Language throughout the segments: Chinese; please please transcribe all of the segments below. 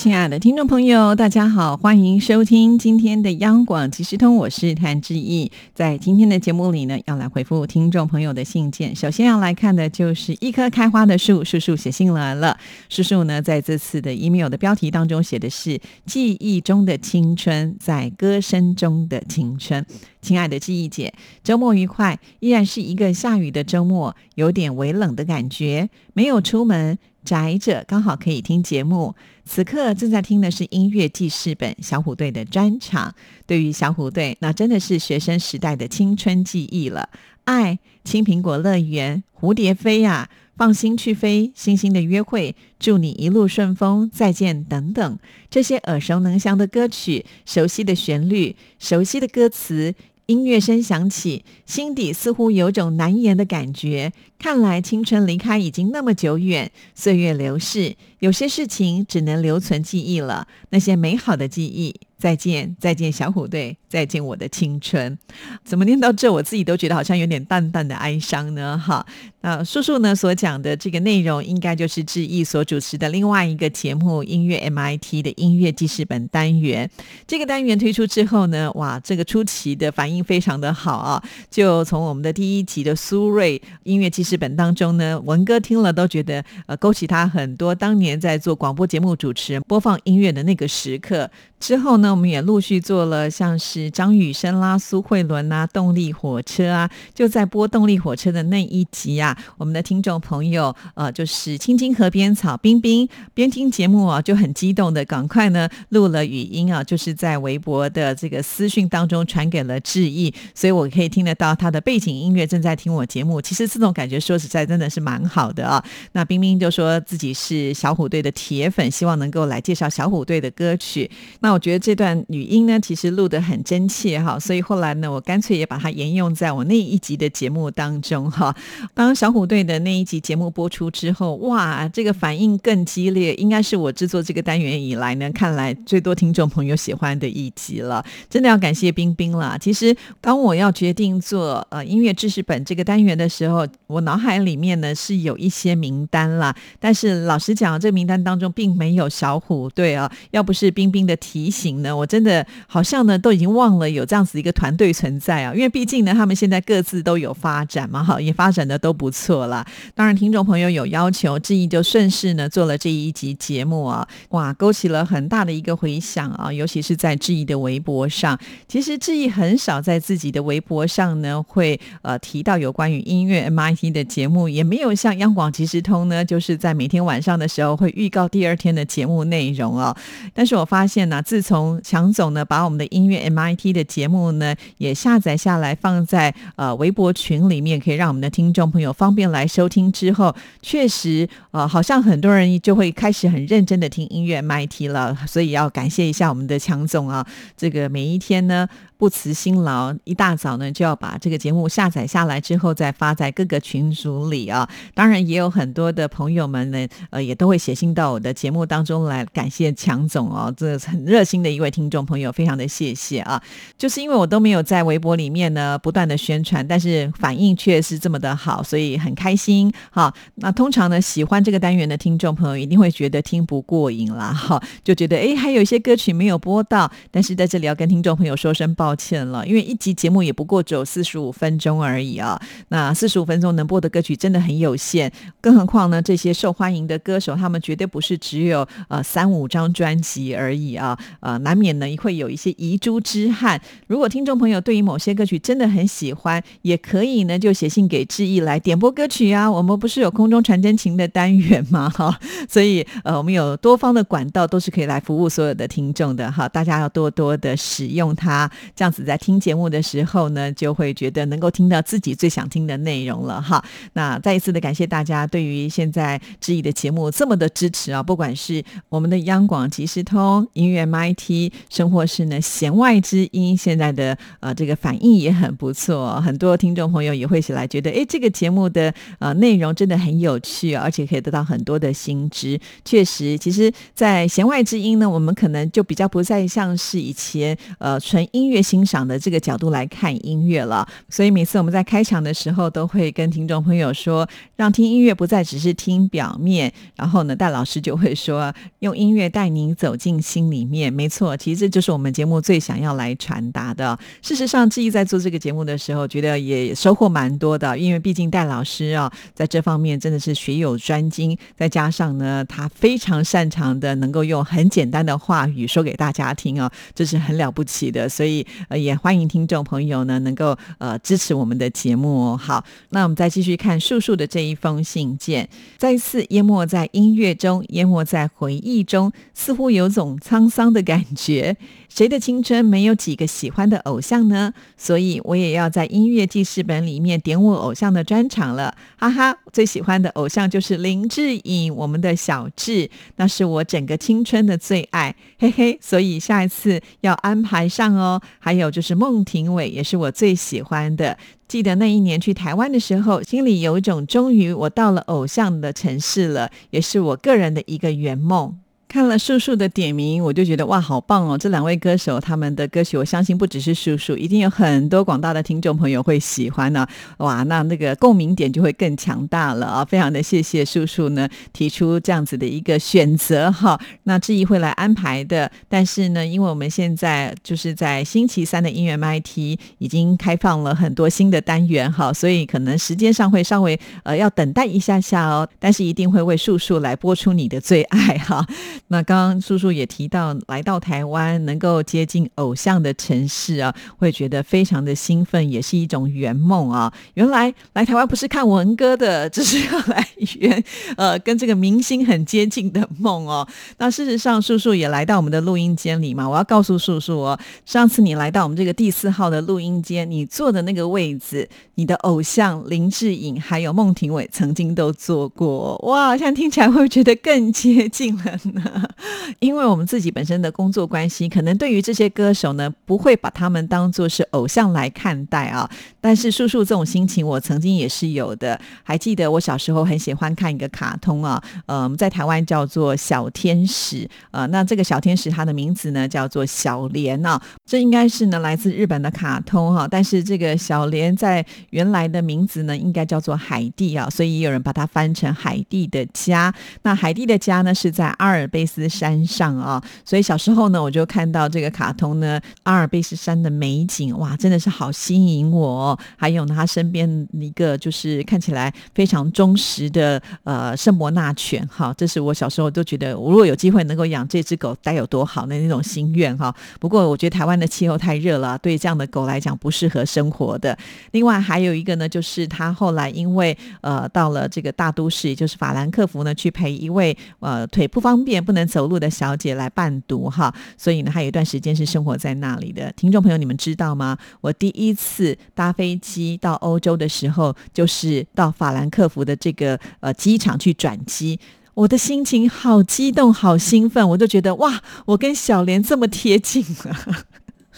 亲爱的听众朋友，大家好，欢迎收听今天的央广即时通，我是谭志毅。在今天的节目里呢，要来回复听众朋友的信件。首先要来看的就是一棵开花的树，叔叔写信来了。叔叔呢，在这次的 email 的标题当中写的是“记忆中的青春，在歌声中的青春”。亲爱的记忆姐，周末愉快，依然是一个下雨的周末，有点微冷的感觉，没有出门。宅着刚好可以听节目，此刻正在听的是音乐记事本小虎队的专场。对于小虎队，那真的是学生时代的青春记忆了。爱、青苹果乐园、蝴蝶飞呀，放心去飞，星星的约会，祝你一路顺风，再见等等，这些耳熟能详的歌曲，熟悉的旋律，熟悉的歌词。音乐声响起，心底似乎有种难言的感觉。看来青春离开已经那么久远，岁月流逝，有些事情只能留存记忆了。那些美好的记忆，再见，再见，小虎队。再见，我的青春。怎么念到这，我自己都觉得好像有点淡淡的哀伤呢？哈，那叔叔呢所讲的这个内容，应该就是志毅所主持的另外一个节目《音乐 MIT》的音乐记事本单元。这个单元推出之后呢，哇，这个初期的反应非常的好啊！就从我们的第一集的苏瑞音乐记事本当中呢，文哥听了都觉得呃，勾起他很多当年在做广播节目主持人播放音乐的那个时刻。之后呢，我们也陆续做了像是张雨生啦、苏慧伦啊、动力火车啊，就在播动力火车的那一集啊，我们的听众朋友呃，就是青青河边草冰冰边听节目啊，就很激动的赶快呢录了语音啊，就是在微博的这个私讯当中传给了志毅，所以我可以听得到他的背景音乐正在听我节目。其实这种感觉说实在真的是蛮好的啊。那冰冰就说自己是小虎队的铁粉，希望能够来介绍小虎队的歌曲。那我觉得这段语音呢，其实录得很真切哈，所以后来呢，我干脆也把它沿用在我那一集的节目当中哈。当小虎队的那一集节目播出之后，哇，这个反应更激烈，应该是我制作这个单元以来呢，看来最多听众朋友喜欢的一集了。真的要感谢冰冰啦。其实当我要决定做呃音乐知识本这个单元的时候，我脑海里面呢是有一些名单啦，但是老实讲，这个名单当中并没有小虎队啊。要不是冰冰的。提醒呢，我真的好像呢都已经忘了有这样子一个团队存在啊，因为毕竟呢他们现在各自都有发展嘛，哈，也发展的都不错啦。当然，听众朋友有要求，志毅就顺势呢做了这一集节目啊，哇，勾起了很大的一个回响啊，尤其是在志毅的微博上。其实志毅很少在自己的微博上呢会呃提到有关于音乐 MIT 的节目，也没有像央广即时通呢，就是在每天晚上的时候会预告第二天的节目内容哦。但是我发现呢。自从强总呢把我们的音乐 MIT 的节目呢也下载下来放在呃微博群里面，可以让我们的听众朋友方便来收听之后，确实呃好像很多人就会开始很认真的听音乐 MIT 了，所以要感谢一下我们的强总啊，这个每一天呢。不辞辛劳，一大早呢就要把这个节目下载下来，之后再发在各个群组里啊。当然，也有很多的朋友们呢，呃，也都会写信到我的节目当中来感谢强总哦，这很热心的一位听众朋友，非常的谢谢啊。就是因为我都没有在微博里面呢不断的宣传，但是反应却是这么的好，所以很开心。好，那通常呢喜欢这个单元的听众朋友一定会觉得听不过瘾啦，哈，就觉得哎还有一些歌曲没有播到，但是在这里要跟听众朋友说声抱。抱歉了，因为一集节目也不过只有四十五分钟而已啊。那四十五分钟能播的歌曲真的很有限，更何况呢，这些受欢迎的歌手，他们绝对不是只有呃三五张专辑而已啊。呃，难免呢会有一些遗珠之憾。如果听众朋友对于某些歌曲真的很喜欢，也可以呢就写信给志毅来点播歌曲啊。我们不是有空中传真情的单元吗？哈，所以呃，我们有多方的管道都是可以来服务所有的听众的哈。大家要多多的使用它。这样子在听节目的时候呢，就会觉得能够听到自己最想听的内容了哈。那再一次的感谢大家对于现在知意的节目这么的支持啊，不管是我们的央广即时通、音乐 MIT，甚或是呢弦外之音，现在的呃这个反应也很不错，很多听众朋友也会起来觉得，哎，这个节目的呃内容真的很有趣，而且可以得到很多的新知。确实，其实，在弦外之音呢，我们可能就比较不再像是以前呃纯音乐欣赏的这个角度来看音乐了。所以每次我们在开场的时候，都会跟听众朋友说，让听音乐不再只是听表面。然后呢，戴老师就会说，用音乐带您走进心里面。没错，其实这就是我们节目最想要来传达的。事实上，志毅在做这个节目的时候，觉得也收获蛮多的，因为毕竟戴老师啊，在这方面真的是学有专精，再加上呢，他非常擅长的，能够用很简单的话语说给大家听哦，这是很了不起的。所以呃，也欢迎听众朋友呢，能够呃支持我们的节目哦。好，那我们再继续看树树的这一封信件，再次淹没在音乐中，淹没在回忆中，似乎有种沧桑的感觉。谁的青春没有几个喜欢的偶像呢？所以我也要在音乐记事本里面点我偶像的专场了，哈哈！最喜欢的偶像就是林志颖，我们的小志，那是我整个青春的最爱，嘿嘿！所以下一次要安排上哦。还有就是孟庭苇，也是我最喜欢的。记得那一年去台湾的时候，心里有一种终于我到了偶像的城市了，也是我个人的一个圆梦。看了叔叔的点名，我就觉得哇，好棒哦！这两位歌手他们的歌曲，我相信不只是叔叔，一定有很多广大的听众朋友会喜欢呢。哇，那那个共鸣点就会更强大了啊！非常的谢谢叔叔呢提出这样子的一个选择哈。那志毅会来安排的，但是呢，因为我们现在就是在星期三的音乐 M I T 已经开放了很多新的单元哈，所以可能时间上会稍微呃要等待一下下哦。但是一定会为叔叔来播出你的最爱哈。那刚刚叔叔也提到，来到台湾能够接近偶像的城市啊，会觉得非常的兴奋，也是一种圆梦啊。原来来台湾不是看文哥的，只是要来圆呃跟这个明星很接近的梦哦。那事实上，叔叔也来到我们的录音间里嘛。我要告诉叔叔哦，上次你来到我们这个第四号的录音间，你坐的那个位置，你的偶像林志颖还有孟庭苇曾经都坐过。哇，现在听起来会不会觉得更接近了呢？因为我们自己本身的工作关系，可能对于这些歌手呢，不会把他们当做是偶像来看待啊。但是叔叔这种心情，我曾经也是有的。还记得我小时候很喜欢看一个卡通啊，呃，在台湾叫做小天使呃，那这个小天使它的名字呢叫做小莲啊，这应该是呢来自日本的卡通哈。但是这个小莲在原来的名字呢，应该叫做海蒂啊，所以也有人把它翻成海蒂的家。那海蒂的家呢是在阿尔卑斯山上啊，所以小时候呢，我就看到这个卡通呢，阿尔卑斯山的美景，哇，真的是好吸引我。还有呢，他身边一个就是看起来非常忠实的呃圣伯纳犬，哈，这是我小时候都觉得，我如果有机会能够养这只狗，该有多好的那种心愿哈。不过我觉得台湾的气候太热了，对这样的狗来讲不适合生活的。另外还有一个呢，就是他后来因为呃到了这个大都市，也就是法兰克福呢，去陪一位呃腿不方便。不能走路的小姐来伴读哈，所以呢，还有一段时间是生活在那里的。听众朋友，你们知道吗？我第一次搭飞机到欧洲的时候，就是到法兰克福的这个呃机场去转机，我的心情好激动，好兴奋，我就觉得哇，我跟小莲这么贴近了。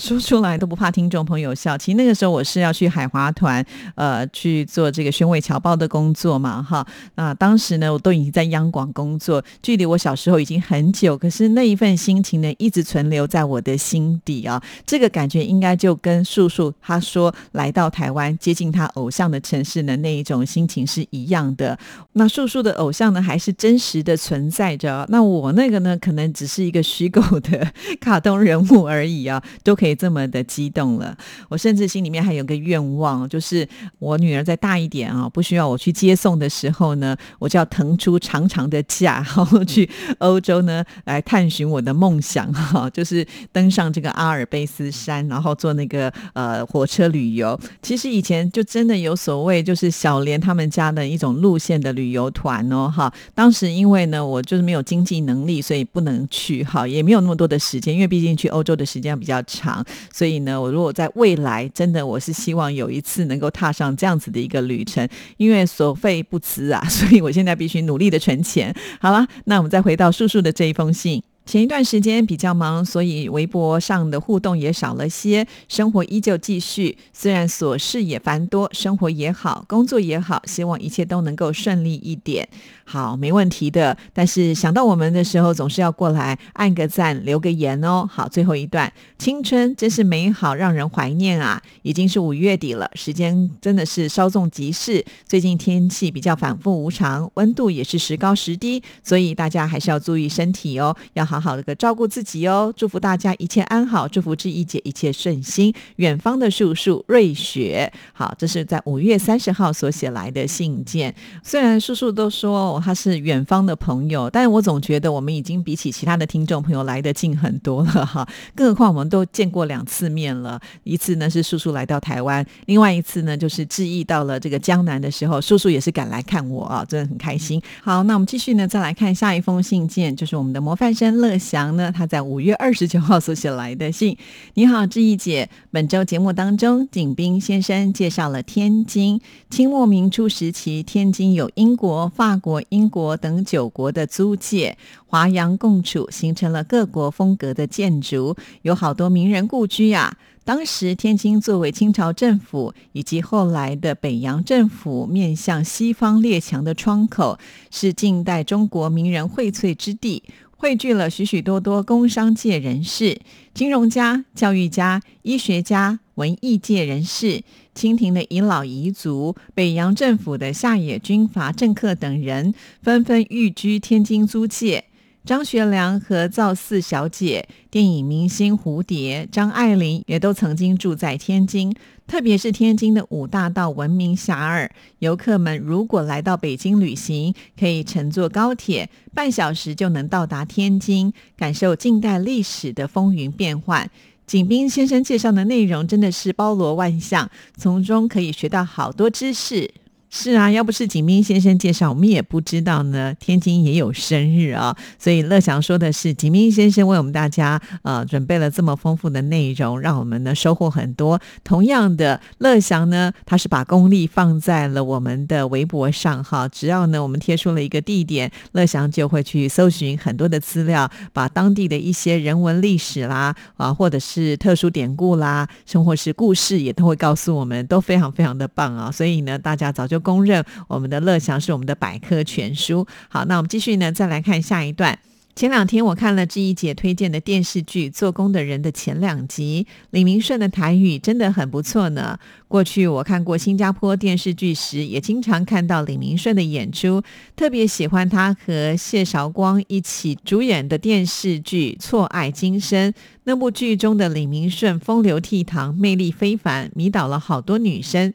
说出来都不怕听众朋友笑。其实那个时候我是要去海华团，呃，去做这个宣伟侨报的工作嘛，哈。那当时呢，我都已经在央广工作，距离我小时候已经很久，可是那一份心情呢，一直存留在我的心底啊。这个感觉应该就跟叔叔他说来到台湾接近他偶像的城市的那一种心情是一样的。那叔叔的偶像呢，还是真实的存在着。那我那个呢，可能只是一个虚构的 卡通人物而已啊，都。可以这么的激动了，我甚至心里面还有个愿望，就是我女儿再大一点啊，不需要我去接送的时候呢，我就要腾出长长的假，然后去欧洲呢来探寻我的梦想哈，就是登上这个阿尔卑斯山，然后坐那个呃火车旅游。其实以前就真的有所谓，就是小莲他们家的一种路线的旅游团哦哈。当时因为呢，我就是没有经济能力，所以不能去哈，也没有那么多的时间，因为毕竟去欧洲的时间比较长。所以呢，我如果在未来真的，我是希望有一次能够踏上这样子的一个旅程，因为所费不辞啊，所以我现在必须努力的存钱。好了，那我们再回到叔叔的这一封信。前一段时间比较忙，所以微博上的互动也少了些。生活依旧继续，虽然琐事也繁多，生活也好，工作也好，希望一切都能够顺利一点。好，没问题的。但是想到我们的时候，总是要过来按个赞，留个言哦。好，最后一段，青春真是美好，让人怀念啊！已经是五月底了，时间真的是稍纵即逝。最近天气比较反复无常，温度也是时高时低，所以大家还是要注意身体哦，要好。好的个照顾自己哦，祝福大家一切安好，祝福志毅姐一切顺心。远方的叔叔瑞雪，好，这是在五月三十号所写来的信件。虽然叔叔都说他是远方的朋友，但我总觉得我们已经比起其他的听众朋友来的近很多了哈。更何况我们都见过两次面了，一次呢是叔叔来到台湾，另外一次呢就是志毅到了这个江南的时候，叔叔也是赶来看我啊，真的很开心。好，那我们继续呢，再来看下一封信件，就是我们的模范生乐。祥呢？他在五月二十九号所写来的信。你好，志毅姐。本周节目当中，景斌先生介绍了天津。清末明初时期，天津有英国、法国、英国等九国的租界，华洋共处，形成了各国风格的建筑，有好多名人故居呀。当时天津作为清朝政府以及后来的北洋政府面向西方列强的窗口，是近代中国名人荟萃之地。汇聚了许许多多工商界人士、金融家、教育家、医学家、文艺界人士、清廷的遗老遗族、北洋政府的下野军阀政客等人，纷纷寓居天津租界。张学良和赵四小姐、电影明星蝴蝶、张爱玲也都曾经住在天津。特别是天津的五大道闻名遐迩，游客们如果来到北京旅行，可以乘坐高铁，半小时就能到达天津，感受近代历史的风云变幻。景斌先生介绍的内容真的是包罗万象，从中可以学到好多知识。是啊，要不是景斌先生介绍，我们也不知道呢。天津也有生日啊，所以乐祥说的是景斌先生为我们大家呃准备了这么丰富的内容，让我们呢收获很多。同样的，乐祥呢，他是把功力放在了我们的微博上哈。只要呢我们贴出了一个地点，乐祥就会去搜寻很多的资料，把当地的一些人文历史啦啊，或者是特殊典故啦，生活是故事也都会告诉我们，都非常非常的棒啊。所以呢，大家早就。公认我们的乐祥是我们的百科全书。好，那我们继续呢，再来看下一段。前两天我看了志怡姐推荐的电视剧《做工的人》的前两集，李明顺的台语真的很不错呢。过去我看过新加坡电视剧时，也经常看到李明顺的演出，特别喜欢他和谢韶光一起主演的电视剧《错爱今生》。那部剧中的李明顺风流倜傥，魅力非凡，迷倒了好多女生。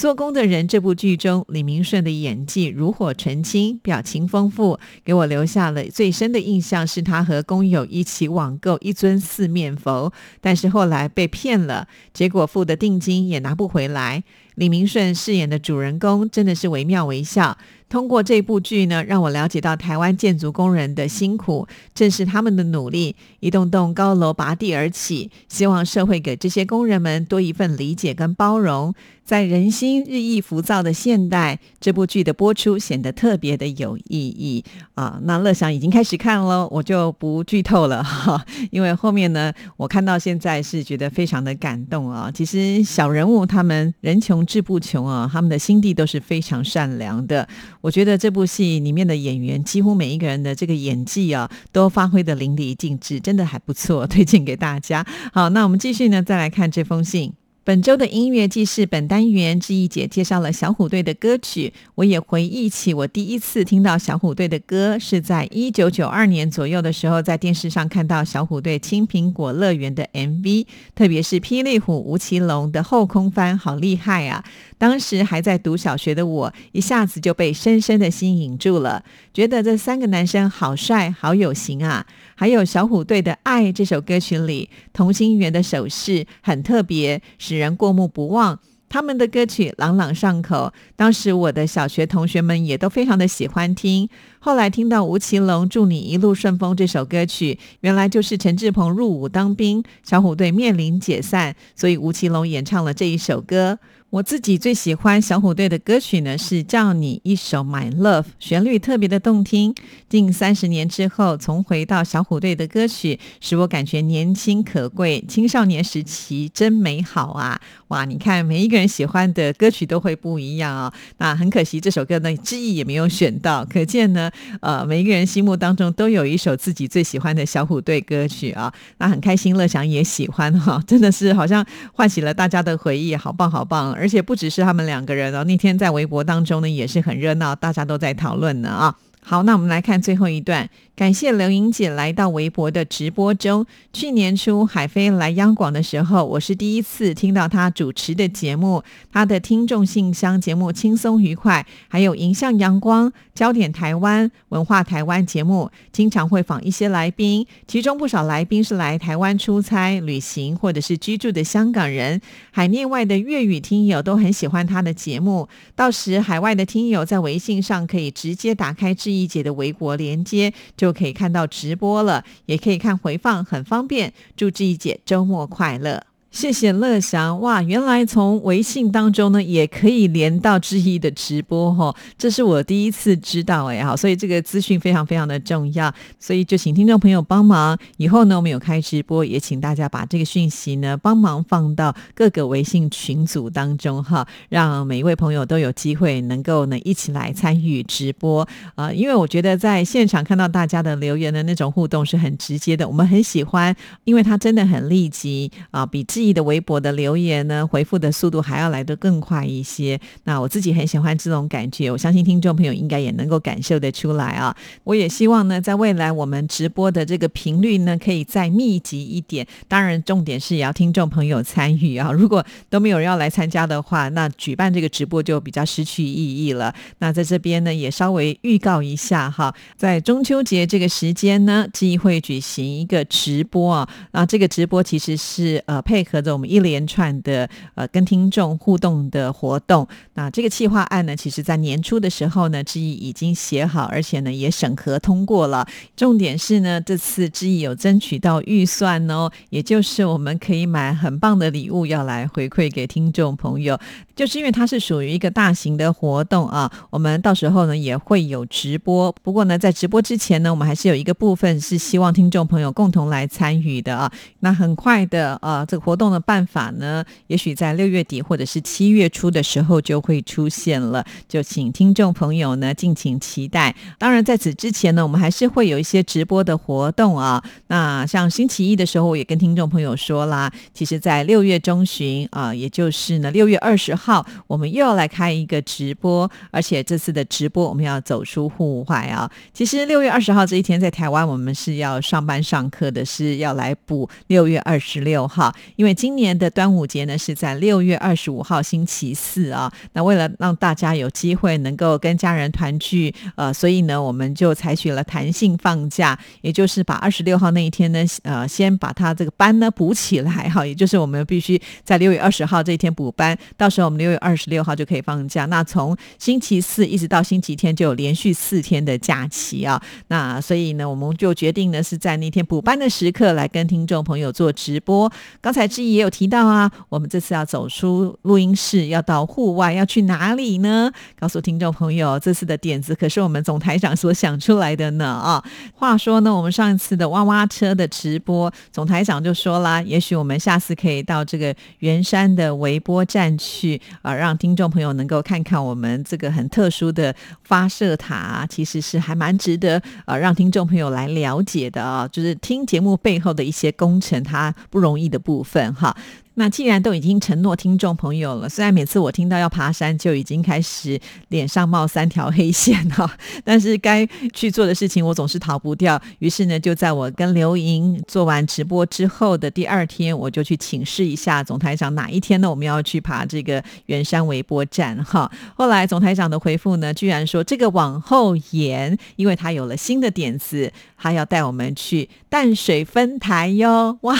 做工的人这部剧中，李明顺的演技如火纯青，表情丰富，给我留下了最深的印象是他和工友一起网购一尊四面佛，但是后来被骗了，结果付的定金也拿不回来。李明顺饰演的主人公真的是惟妙惟肖。通过这部剧呢，让我了解到台湾建筑工人的辛苦，正是他们的努力，一栋栋高楼拔地而起。希望社会给这些工人们多一份理解跟包容。在人心日益浮躁的现代，这部剧的播出显得特别的有意义啊！那乐享已经开始看了，我就不剧透了哈，因为后面呢，我看到现在是觉得非常的感动啊。其实小人物他们人穷志不穷啊，他们的心地都是非常善良的。我觉得这部戏里面的演员几乎每一个人的这个演技啊，都发挥的淋漓尽致，真的还不错，推荐给大家。好，那我们继续呢，再来看这封信。本周的音乐既是本单元，志毅姐介绍了小虎队的歌曲。我也回忆起我第一次听到小虎队的歌，是在一九九二年左右的时候，在电视上看到小虎队《青苹果乐园》的 MV，特别是霹雳虎吴奇隆的后空翻，好厉害啊！当时还在读小学的我，一下子就被深深的吸引住了，觉得这三个男生好帅，好有型啊！还有小虎队的《爱》这首歌曲里，同心圆的手势很特别，使人过目不忘。他们的歌曲朗朗上口，当时我的小学同学们也都非常的喜欢听。后来听到吴奇隆《祝你一路顺风》这首歌曲，原来就是陈志鹏入伍当兵，小虎队面临解散，所以吴奇隆演唱了这一首歌。我自己最喜欢小虎队的歌曲呢，是叫你一首《My Love》，旋律特别的动听。近三十年之后，重回到小虎队的歌曲，使我感觉年轻可贵，青少年时期真美好啊！哇，你看每一个人喜欢的歌曲都会不一样啊。那很可惜，这首歌呢，志毅也没有选到，可见呢，呃，每一个人心目当中都有一首自己最喜欢的小虎队歌曲啊。那很开心，乐祥也喜欢哈，真的是好像唤起了大家的回忆，好棒好棒！而且不只是他们两个人哦，那天在微博当中呢也是很热闹，大家都在讨论呢啊。好，那我们来看最后一段。感谢刘莹姐来到微博的直播中。去年初海飞来央广的时候，我是第一次听到他主持的节目。他的听众信箱节目轻松愉快，还有迎向阳光、焦点台湾、文化台湾节目，经常会访一些来宾，其中不少来宾是来台湾出差、旅行或者是居住的香港人。海内外的粤语听友都很喜欢他的节目。到时海外的听友在微信上可以直接打开志毅姐的微博连接，就。可以看到直播了，也可以看回放，很方便。祝志怡姐周末快乐。谢谢乐祥哇！原来从微信当中呢，也可以连到志毅的直播哈，这是我第一次知道哎好，所以这个资讯非常非常的重要，所以就请听众朋友帮忙。以后呢，我们有开直播，也请大家把这个讯息呢帮忙放到各个微信群组当中哈，让每一位朋友都有机会能够呢一起来参与直播啊！因为我觉得在现场看到大家的留言的那种互动是很直接的，我们很喜欢，因为它真的很立即啊，比记忆的微博的留言呢，回复的速度还要来得更快一些。那我自己很喜欢这种感觉，我相信听众朋友应该也能够感受得出来啊。我也希望呢，在未来我们直播的这个频率呢，可以再密集一点。当然，重点是也要听众朋友参与啊。如果都没有人要来参加的话，那举办这个直播就比较失去意义了。那在这边呢，也稍微预告一下哈，在中秋节这个时间呢，记忆会举行一个直播啊。那这个直播其实是呃配。合作我们一连串的呃跟听众互动的活动，那这个企划案呢，其实在年初的时候呢，志毅已经写好，而且呢也审核通过了。重点是呢，这次志毅有争取到预算哦，也就是我们可以买很棒的礼物要来回馈给听众朋友。就是因为它是属于一个大型的活动啊，我们到时候呢也会有直播。不过呢，在直播之前呢，我们还是有一个部分是希望听众朋友共同来参与的啊。那很快的啊，这个活动的办法呢，也许在六月底或者是七月初的时候就会出现了，就请听众朋友呢敬请期待。当然，在此之前呢，我们还是会有一些直播的活动啊。那像星期一的时候，我也跟听众朋友说啦，其实在六月中旬啊，也就是呢六月二十号。好，我们又要来开一个直播，而且这次的直播我们要走出户外啊。其实六月二十号这一天在台湾，我们是要上班上课的，是要来补六月二十六号，因为今年的端午节呢是在六月二十五号星期四啊。那为了让大家有机会能够跟家人团聚，呃，所以呢我们就采取了弹性放假，也就是把二十六号那一天呢，呃，先把它这个班呢补起来哈，也就是我们必须在六月二十号这一天补班，到时候我们。六月二十六号就可以放假，那从星期四一直到星期天就有连续四天的假期啊。那所以呢，我们就决定呢是在那天补班的时刻来跟听众朋友做直播。刚才志毅也有提到啊，我们这次要走出录音室，要到户外，要去哪里呢？告诉听众朋友，这次的点子可是我们总台长所想出来的呢啊。话说呢，我们上一次的挖挖车的直播，总台长就说啦，也许我们下次可以到这个圆山的微波站去。啊，让听众朋友能够看看我们这个很特殊的发射塔，其实是还蛮值得啊，让听众朋友来了解的啊，就是听节目背后的一些工程，它不容易的部分哈。那既然都已经承诺听众朋友了，虽然每次我听到要爬山就已经开始脸上冒三条黑线哈，但是该去做的事情我总是逃不掉。于是呢，就在我跟刘莹做完直播之后的第二天，我就去请示一下总台长哪一天呢我们要去爬这个圆山微波站哈。后来总台长的回复呢，居然说这个往后延，因为他有了新的点子，他要带我们去淡水分台哟。哇，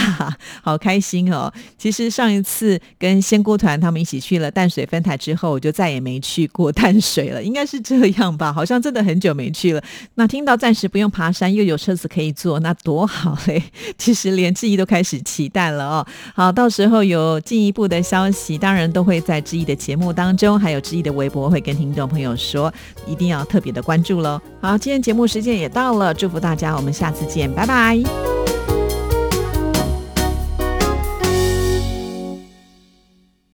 好开心哦！其实。实上一次跟仙姑团他们一起去了淡水分台之后，我就再也没去过淡水了，应该是这样吧？好像真的很久没去了。那听到暂时不用爬山，又有车子可以坐，那多好嘞！其实连志毅都开始期待了哦。好，到时候有进一步的消息，当然都会在志毅的节目当中，还有志毅的微博会跟听众朋友说，一定要特别的关注喽。好，今天节目时间也到了，祝福大家，我们下次见，拜拜。